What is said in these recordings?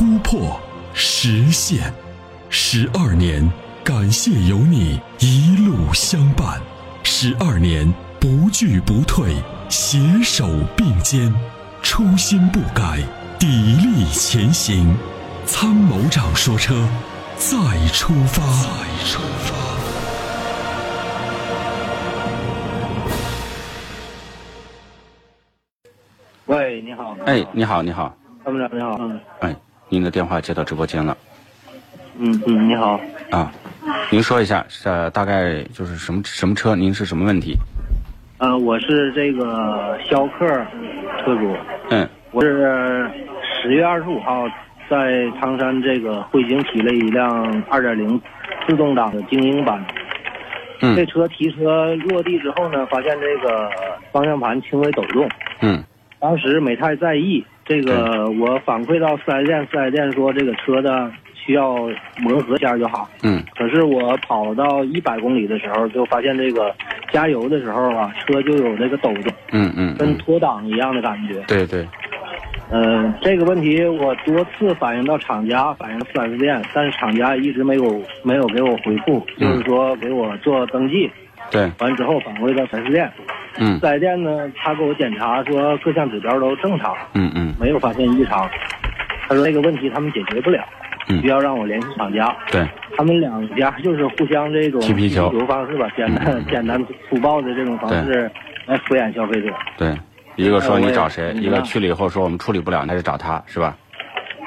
突破、实现。十二年，感谢有你一路相伴。十二年，不惧不退，携手并肩，初心不改，砥砺前行。参谋长说：车，再出发。再出发。”喂，你好。哎，你好，你好。参谋长，你好。嗯。哎，您的电话接到直播间了。嗯嗯，你好。啊，您说一下，是大概就是什么什么车？您是什么问题？呃，我是这个逍客车主。嗯。我是十月二十五号在唐山这个汇景提了一辆二点零自动挡的精英版。嗯。这车提车落地之后呢，发现这个方向盘轻微抖动。嗯。当时没太在意，这个我反馈到四 S 店，四 S 店说这个车的需要磨合一下就好。嗯。可是我跑到一百公里的时候，就发现这个加油的时候啊，车就有那个抖动。嗯嗯。跟脱档一样的感觉。对对。嗯，这个问题我多次反映到厂家，反映到四 S 店，但是厂家一直没有没有给我回复，就是说给我做登记。对。完之后反馈到四 S 店。嗯，四 S 店呢，他给我检查说各项指标都正常，嗯嗯，没有发现异常。他说那个问题他们解决不了，嗯需要让我联系厂家。对，他们两家就是互相这种踢皮球方式吧，简单 简单粗暴的这种方式来敷衍消费者。对，一个说你找谁，一个去了以后说我们处理不了，那就找他是吧？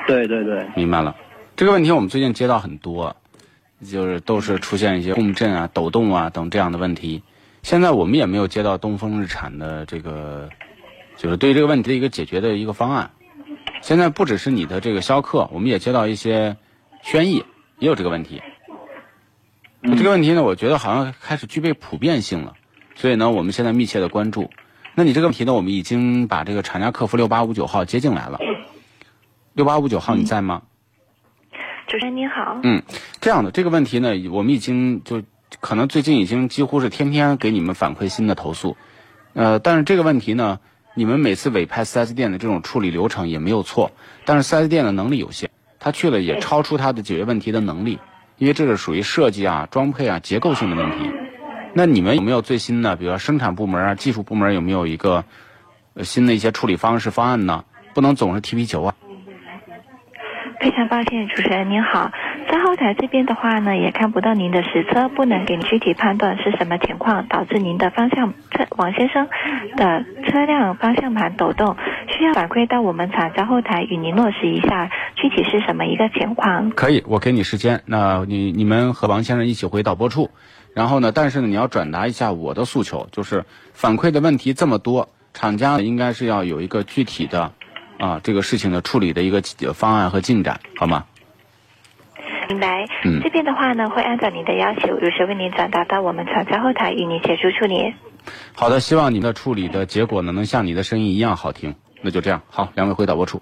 对对对，明白了。这个问题我们最近接到很多，就是都是出现一些共振啊、抖动啊等这样的问题。现在我们也没有接到东风日产的这个，就是对这个问题的一个解决的一个方案。现在不只是你的这个逍客，我们也接到一些轩逸也有这个问题。这个问题呢，我觉得好像开始具备普遍性了，所以呢，我们现在密切的关注。那你这个问题呢，我们已经把这个厂家客服六八五九号接进来了。六八五九号你在吗？主持人您好。嗯，这样的这个问题呢，我们已经就可能最近已经几乎是天天给你们反馈新的投诉，呃，但是这个问题呢，你们每次委派 4S 店的这种处理流程也没有错，但是 4S 店的能力有限，他去了也超出他的解决问题的能力，因为这是属于设计啊、装配啊、结构性的问题。那你们有没有最新的，比如说生产部门啊、技术部门有没有一个新的一些处理方式方案呢？不能总是踢皮球啊。非常抱歉，主持人您好，在后台这边的话呢，也看不到您的实车，不能给您具体判断是什么情况导致您的方向车王先生的车辆方向盘抖动，需要反馈到我们厂家后台与您落实一下具体是什么一个情况。可以，我给你时间，那你你们和王先生一起回导播处，然后呢，但是呢，你要转达一下我的诉求，就是反馈的问题这么多，厂家应该是要有一个具体的。啊，这个事情的处理的一个方案和进展，好吗？明白。嗯，这边的话呢，会按照您的要求，如实为您转达到我们厂家后台，与您协助处理。好的，希望您的处理的结果呢，能像你的声音一样好听。那就这样，好，两位回导播处。